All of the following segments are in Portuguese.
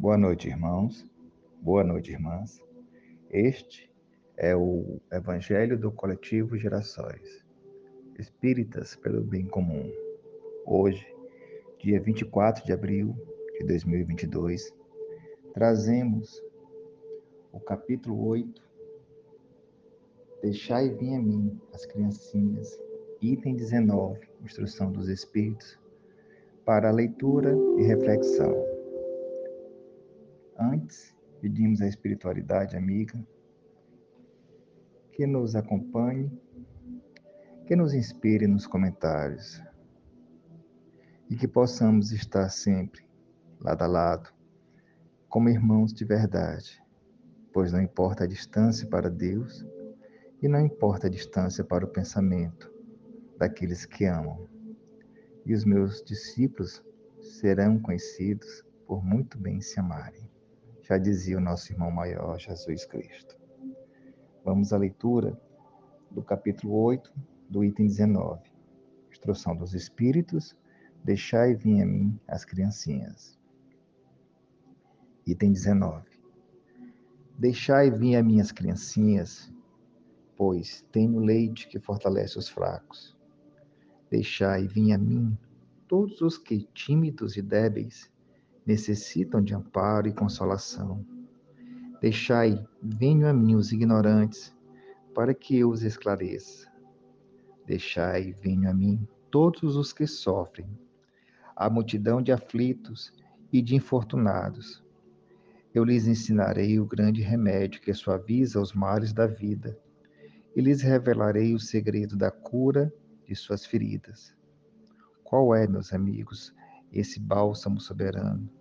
Boa noite, irmãos. Boa noite, irmãs. Este é o Evangelho do Coletivo Gerações Espíritas pelo Bem Comum. Hoje, dia 24 de abril de 2022, trazemos o capítulo 8. Deixai vir a mim as criancinhas, item 19, Instrução dos Espíritos, para leitura e reflexão. Antes, pedimos à espiritualidade amiga que nos acompanhe, que nos inspire nos comentários e que possamos estar sempre lado a lado, como irmãos de verdade, pois não importa a distância para Deus e não importa a distância para o pensamento daqueles que amam e os meus discípulos serão conhecidos por muito bem se amarem. Já dizia o nosso irmão maior, Jesus Cristo. Vamos à leitura do capítulo 8, do item 19. Instrução dos Espíritos, deixai vir a mim as criancinhas. Item 19. Deixai vir a minhas criancinhas, pois tenho leite que fortalece os fracos Deixai vir a mim todos os que, tímidos e débeis, necessitam de amparo e consolação. Deixai, venham a mim os ignorantes, para que eu os esclareça. Deixai, venham a mim todos os que sofrem, a multidão de aflitos e de infortunados. Eu lhes ensinarei o grande remédio que suaviza os males da vida, e lhes revelarei o segredo da cura de suas feridas. Qual é, meus amigos, esse bálsamo soberano,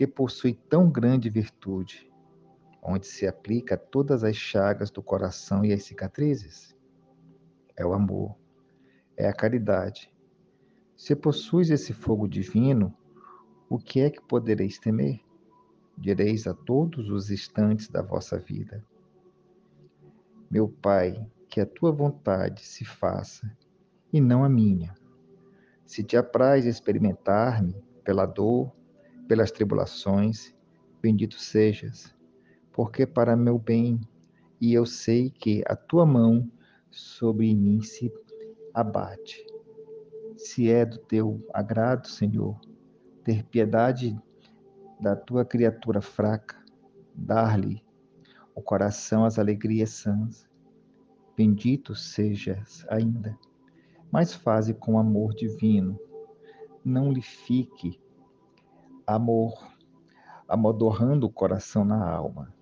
que possui tão grande virtude, onde se aplica todas as chagas do coração e as cicatrizes? É o amor, é a caridade. Se possuis esse fogo divino, o que é que podereis temer? Direis a todos os instantes da vossa vida. Meu Pai, que a tua vontade se faça e não a minha. Se te apraz experimentar-me pela dor, pelas tribulações, bendito sejas, porque para meu bem, e eu sei que a tua mão sobre mim se abate. Se é do teu agrado, Senhor, ter piedade da tua criatura fraca, dar-lhe o coração as alegrias sãs. Bendito sejas ainda mas faze com amor divino. Não lhe fique amor amodorrando o coração na alma.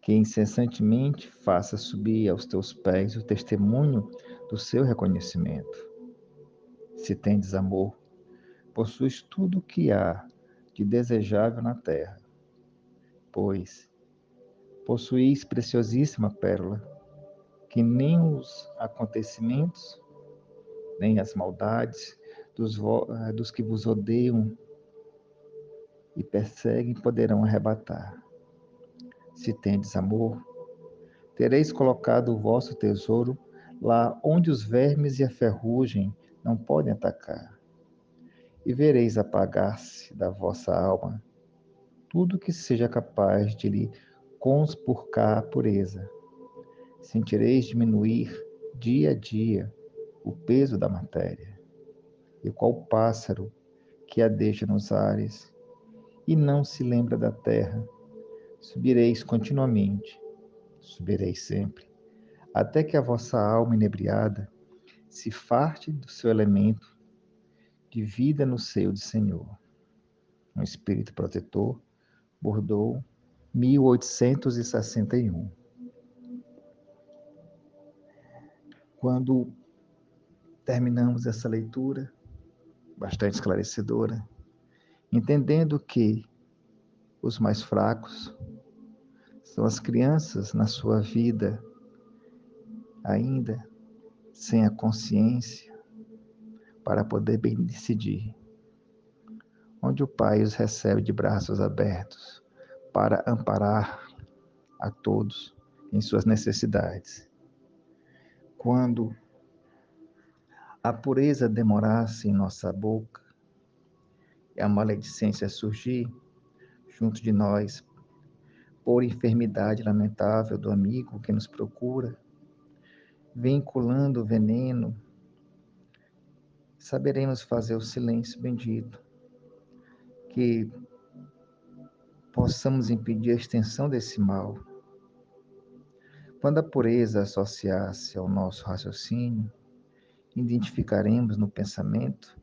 Que incessantemente faça subir aos teus pés o testemunho do seu reconhecimento. Se tendes amor, possuis tudo o que há de desejável na terra, pois possuís preciosíssima pérola que nem os acontecimentos, nem as maldades dos, eh, dos que vos odeiam e perseguem poderão arrebatar. Se tendes amor, tereis colocado o vosso tesouro lá onde os vermes e a ferrugem não podem atacar. E vereis apagar-se da vossa alma tudo que seja capaz de lhe conspurcar a pureza sentireis diminuir dia a dia o peso da matéria, e qual pássaro que a deixa nos ares e não se lembra da terra, subireis continuamente, subireis sempre, até que a vossa alma inebriada se farte do seu elemento de vida no seio do Senhor. Um espírito protetor, Bordeaux, 1861. Quando terminamos essa leitura, bastante esclarecedora, entendendo que os mais fracos são as crianças na sua vida ainda sem a consciência para poder bem decidir, onde o Pai os recebe de braços abertos para amparar a todos em suas necessidades. Quando a pureza demorasse em nossa boca e a maledicência surgir junto de nós, por enfermidade lamentável do amigo que nos procura, vinculando o veneno, saberemos fazer o silêncio bendito, que possamos impedir a extensão desse mal. Quando a pureza associar-se ao nosso raciocínio, identificaremos no pensamento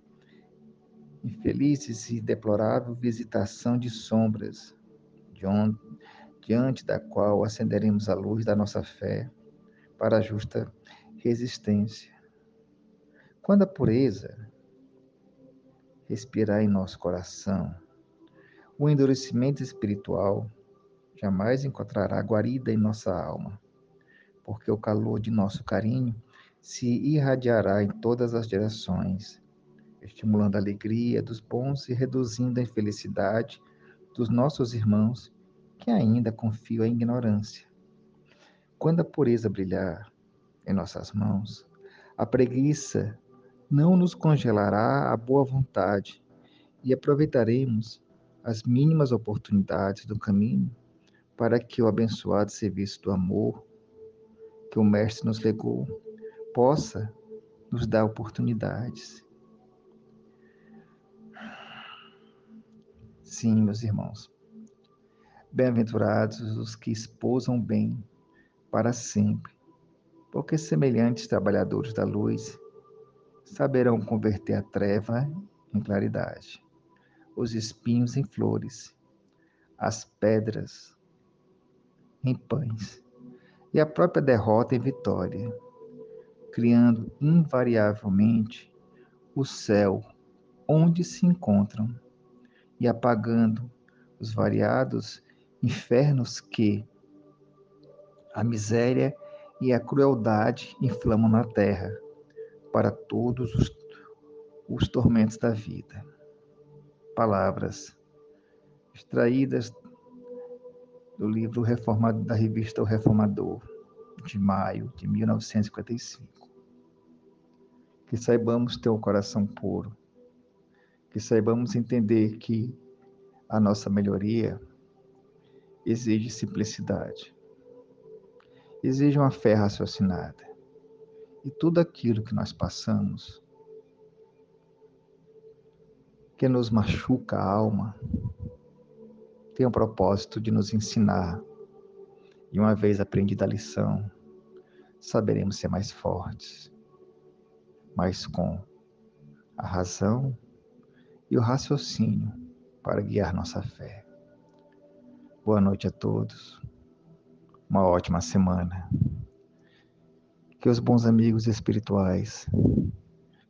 infelizes e deplorável visitação de sombras, de onde, diante da qual acenderemos a luz da nossa fé para a justa resistência. Quando a pureza respirar em nosso coração, o endurecimento espiritual jamais encontrará guarida em nossa alma, porque o calor de nosso carinho se irradiará em todas as direções, estimulando a alegria dos bons e reduzindo a infelicidade dos nossos irmãos que ainda confiam em ignorância. Quando a pureza brilhar em nossas mãos, a preguiça não nos congelará a boa vontade e aproveitaremos as mínimas oportunidades do caminho para que o abençoado serviço do amor que o Mestre nos legou possa nos dar oportunidades. Sim, meus irmãos. Bem-aventurados os que esposam bem para sempre, porque semelhantes trabalhadores da luz saberão converter a treva em claridade, os espinhos em flores, as pedras em pães e a própria derrota em vitória, criando invariavelmente o céu onde se encontram e apagando os variados infernos que a miséria e a crueldade inflamam na terra para todos os, os tormentos da vida. Palavras extraídas do livro Reformado da revista O Reformador, de maio de 1955. Que saibamos ter um coração puro, que saibamos entender que a nossa melhoria exige simplicidade, exige uma fé raciocinada. E tudo aquilo que nós passamos, que nos machuca a alma, tem o propósito de nos ensinar. E uma vez aprendida a lição, saberemos ser mais fortes, mas com a razão e o raciocínio para guiar nossa fé. Boa noite a todos. Uma ótima semana. Que os bons amigos espirituais,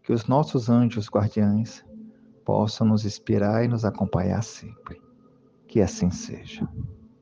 que os nossos anjos guardiães possam nos inspirar e nos acompanhar sempre. Que assim seja.